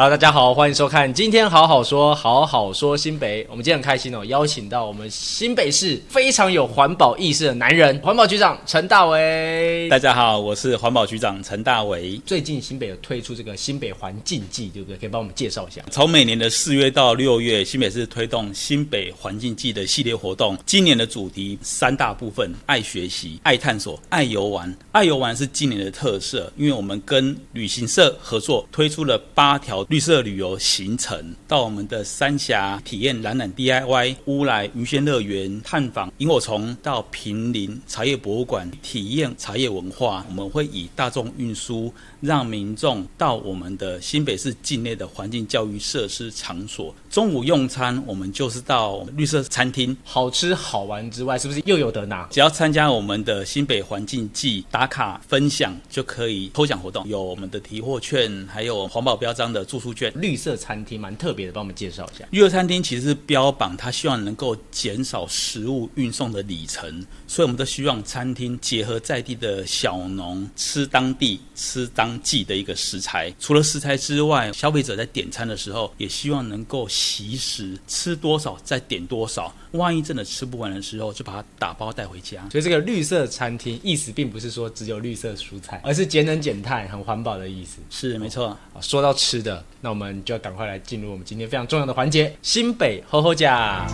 Hello，大家好，欢迎收看今天好好说，好好说新北。我们今天很开心哦，邀请到我们新北市非常有环保意识的男人，环保局长陈大为。大家好，我是环保局长陈大为。最近新北有推出这个新北环境季，对不对？可以帮我们介绍一下。从每年的四月到六月，新北市推动新北环境季的系列活动。今年的主题三大部分：爱学习、爱探索、爱游玩。爱游玩是今年的特色，因为我们跟旅行社合作推出了八条。绿色旅游行程，到我们的三峡体验懒懒 DIY、乌来云仙乐园探访萤火虫，到平林茶叶博物馆体验茶叶文化。我们会以大众运输，让民众到我们的新北市境内的环境教育设施场所。中午用餐，我们就是到绿色餐厅，好吃好玩之外，是不是又有得拿？只要参加我们的新北环境季打卡分享，就可以抽奖活动，有我们的提货券，还有环保标章的住宿券。绿色餐厅蛮特别的，帮我们介绍一下。绿色餐厅其实是标榜它希望能够减少食物运送的里程，所以我们都希望餐厅结合在地的小农，吃当地、吃当季的一个食材。除了食材之外，消费者在点餐的时候也希望能够。习食吃多少再点多少，万一真的吃不完的时候，就把它打包带回家。所以这个绿色餐厅意思并不是说只有绿色蔬菜，而是节能减碳、很环保的意思。是没错。说到吃的，那我们就要赶快来进入我们今天非常重要的环节——新北吼吼家。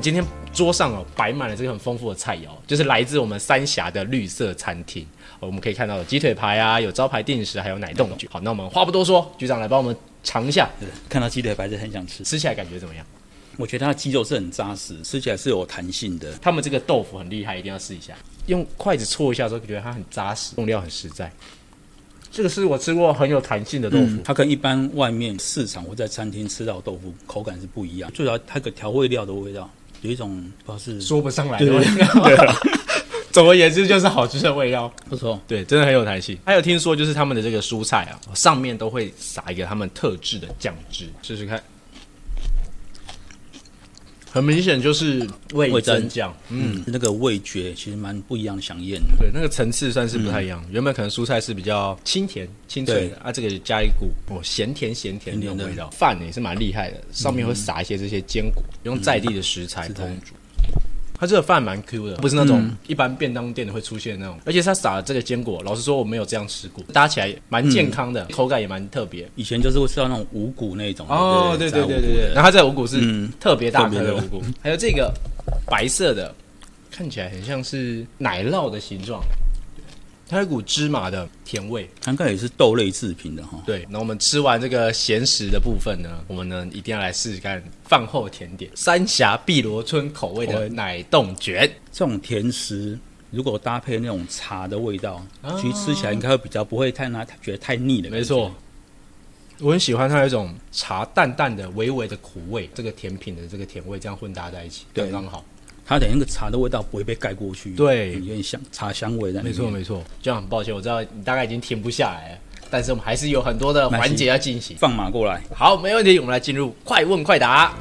今天桌上哦摆满了这个很丰富的菜肴，就是来自我们三峡的绿色餐厅。我们可以看到有鸡腿排啊，有招牌定食，还有奶冻卷。好，那我们话不多说，局长来帮我们。尝一下，看到鸡腿排就很想吃，吃起来感觉怎么样？我觉得它的鸡肉是很扎实，吃起来是有弹性的。他们这个豆腐很厉害，一定要试一下。用筷子戳一下之后，觉得它很扎实，用料很实在。这个是我吃过很有弹性的豆腐，嗯、它跟一般外面市场或在餐厅吃到的豆腐口感是不一样。最主要它个调味料的味道，有一种不知道是说不上来的味道。对总而言之，就是好吃的味道，不错，对，真的很有弹性。还有听说，就是他们的这个蔬菜啊，上面都会撒一个他们特制的酱汁，试试看。很明显就是味增酱，嗯，嗯，那个味觉其实蛮不一样，香艳的。对，那个层次算是不太一样。嗯、原本可能蔬菜是比较清甜、清脆的，啊，这个加一股哦咸甜咸甜的味道。饭也是蛮厉害的，上面会撒一些这些坚果，嗯、用在地的食材烹煮。它这个饭蛮 Q 的，不是那种一般便当店会出现的那种，嗯、而且它撒了这个坚果，老实说我没有这样吃过，搭起来蛮健康的，嗯、口感也蛮特别。以前就是会吃到那种五谷那种哦，对对对对对，然后它这个五谷是特别大颗的五谷，嗯、还有这个白色的，看起来很像是奶酪的形状。它有股芝麻的甜味，应该也是豆类制品的哈。对，那我们吃完这个咸食的部分呢，我们呢一定要来试试看饭后甜点——三峡碧螺春口味的奶冻卷。这种甜食如果搭配那种茶的味道，啊、其实吃起来应该会比较不会太拿觉得太腻的。没错，我很喜欢它有一种茶淡淡的、微微的苦味，这个甜品的这个甜味这样混搭在一起，刚刚好。它的那个茶的味道不会被盖过去，对，有点香茶香味在。没错没错，这样很抱歉，我知道你大概已经停不下来了，但是我们还是有很多的环节要进行。放马过来，好，没问题，我们来进入快问快答。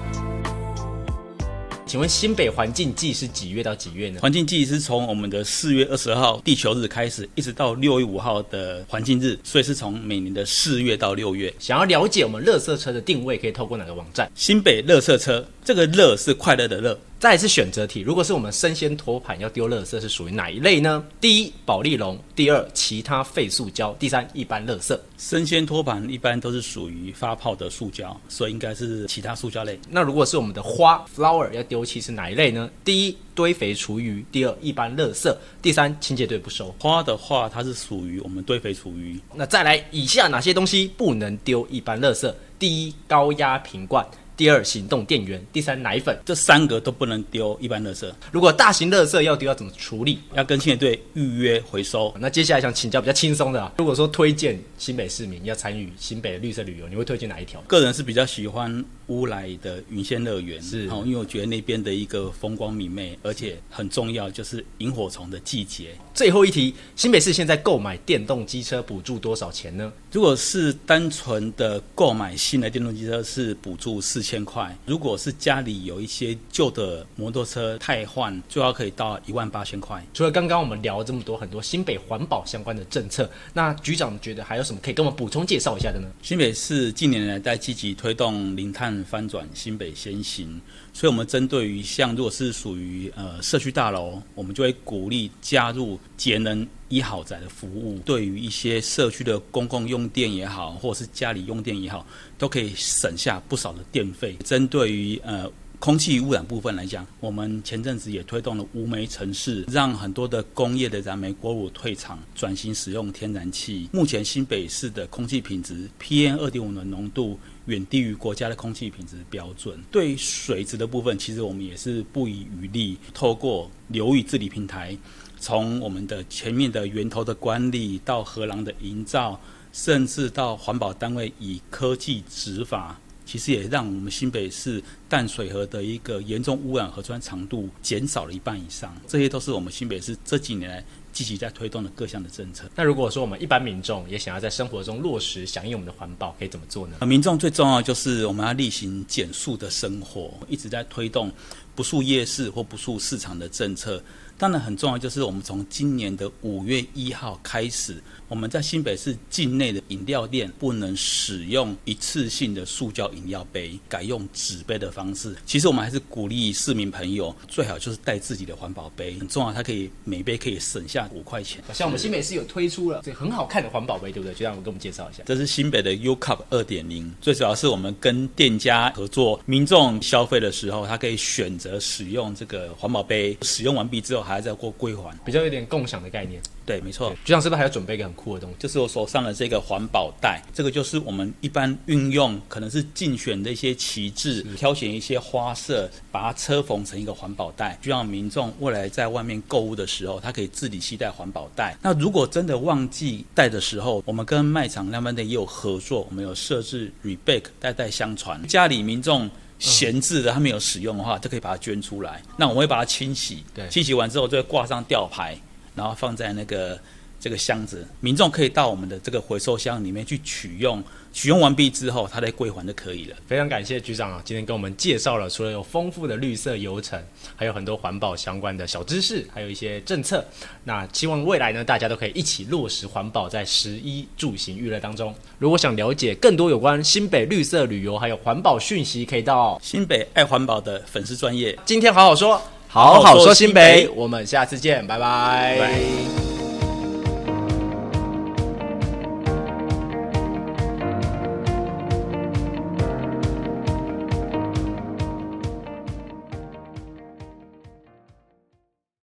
请问新北环境季是几月到几月呢？环境季是从我们的四月二十号地球日开始，一直到六月五号的环境日，所以是从每年的四月到六月。想要了解我们乐色车的定位，可以透过哪个网站？新北乐色车，这个“乐”是快乐的“乐”。再来是选择题，如果是我们生鲜托盘要丢垃圾，是属于哪一类呢？第一，保丽龙；第二，其他废塑胶；第三，一般垃圾。生鲜托盘一般都是属于发泡的塑胶，所以应该是其他塑胶类。那如果是我们的花 flower 要丢弃是哪一类呢？第一，堆肥厨余；第二，一般垃圾；第三，清洁队不收。花的话，它是属于我们堆肥厨余。那再来，以下哪些东西不能丢一般垃圾？第一，高压瓶罐。第二，行动电源；第三，奶粉。这三个都不能丢一般垃圾。如果大型垃圾要丢，要怎么处理？要跟清洁队预约回收。那接下来想请教比较轻松的，啊如果说推荐新北市民要参与新北的绿色旅游，你会推荐哪一条？个人是比较喜欢乌来的云仙乐园，是哦，因为我觉得那边的一个风光明媚，而且很重要就是萤火虫的季节。最后一题，新北市现在购买电动机车补助多少钱呢？如果是单纯的购买新的电动机车，是补助四千。千块。如果是家里有一些旧的摩托车汰换，最高可以到一万八千块。除了刚刚我们聊了这么多很多新北环保相关的政策，那局长觉得还有什么可以跟我们补充介绍一下的呢？新北市近年来在积极推动零碳翻转新北先行，所以我们针对于像如果是属于呃社区大楼，我们就会鼓励加入节能一豪宅的服务。对于一些社区的公共用电也好，或者是家里用电也好，都可以省下不少的电费。针对于呃。空气污染部分来讲，我们前阵子也推动了无煤城市，让很多的工业的燃煤锅炉退场，转型使用天然气。目前新北市的空气品质 PM 二点五的浓度远低于国家的空气品质标准。对于水质的部分，其实我们也是不遗余力，透过流域治理平台，从我们的前面的源头的管理到河廊的营造，甚至到环保单位以科技执法。其实也让我们新北市淡水河的一个严重污染河川长度减少了一半以上，这些都是我们新北市这几年来积极在推动的各项的政策。那如果说我们一般民众也想要在生活中落实响应我们的环保，可以怎么做呢？民众最重要就是我们要例行减速的生活，一直在推动不塑夜市或不塑市场的政策。当然很重要，就是我们从今年的五月一号开始，我们在新北市境内的饮料店不能使用一次性的塑胶饮料杯，改用纸杯的方式。其实我们还是鼓励市民朋友最好就是带自己的环保杯，很重要，它可以每杯可以省下五块钱。像我们新北市有推出了这很好看的环保杯，对不对？就让我给我们介绍一下。这是新北的 U Cup 二点零，最主要是我们跟店家合作，民众消费的时候，他可以选择使用这个环保杯，使用完毕之后。还要再过归还，比较有点共享的概念。对，没错。局长是不是还要准备一个很酷的东西？就是我手上的这个环保袋，这个就是我们一般运用，可能是竞选的一些旗帜，挑选一些花色，把它车缝成一个环保袋，就让民众未来在外面购物的时候，他可以自己携带环保袋。那如果真的忘记带的时候，我们跟卖场那边的也有合作，我们有设置 rebate 代代相传，家里民众。闲置的，它没有使用的话，就可以把它捐出来。那我们会把它清洗，对，清洗完之后就会挂上吊牌，然后放在那个这个箱子，民众可以到我们的这个回收箱里面去取用。取用完毕之后，它再归还就可以了。非常感谢局长啊，今天跟我们介绍了除了有丰富的绿色游程，还有很多环保相关的小知识，还有一些政策。那希望未来呢，大家都可以一起落实环保在食衣住行娱乐当中。如果想了解更多有关新北绿色旅游还有环保讯息，可以到新北爱环保的粉丝专页。今天好好说，好好说新北，我们下次见，拜拜。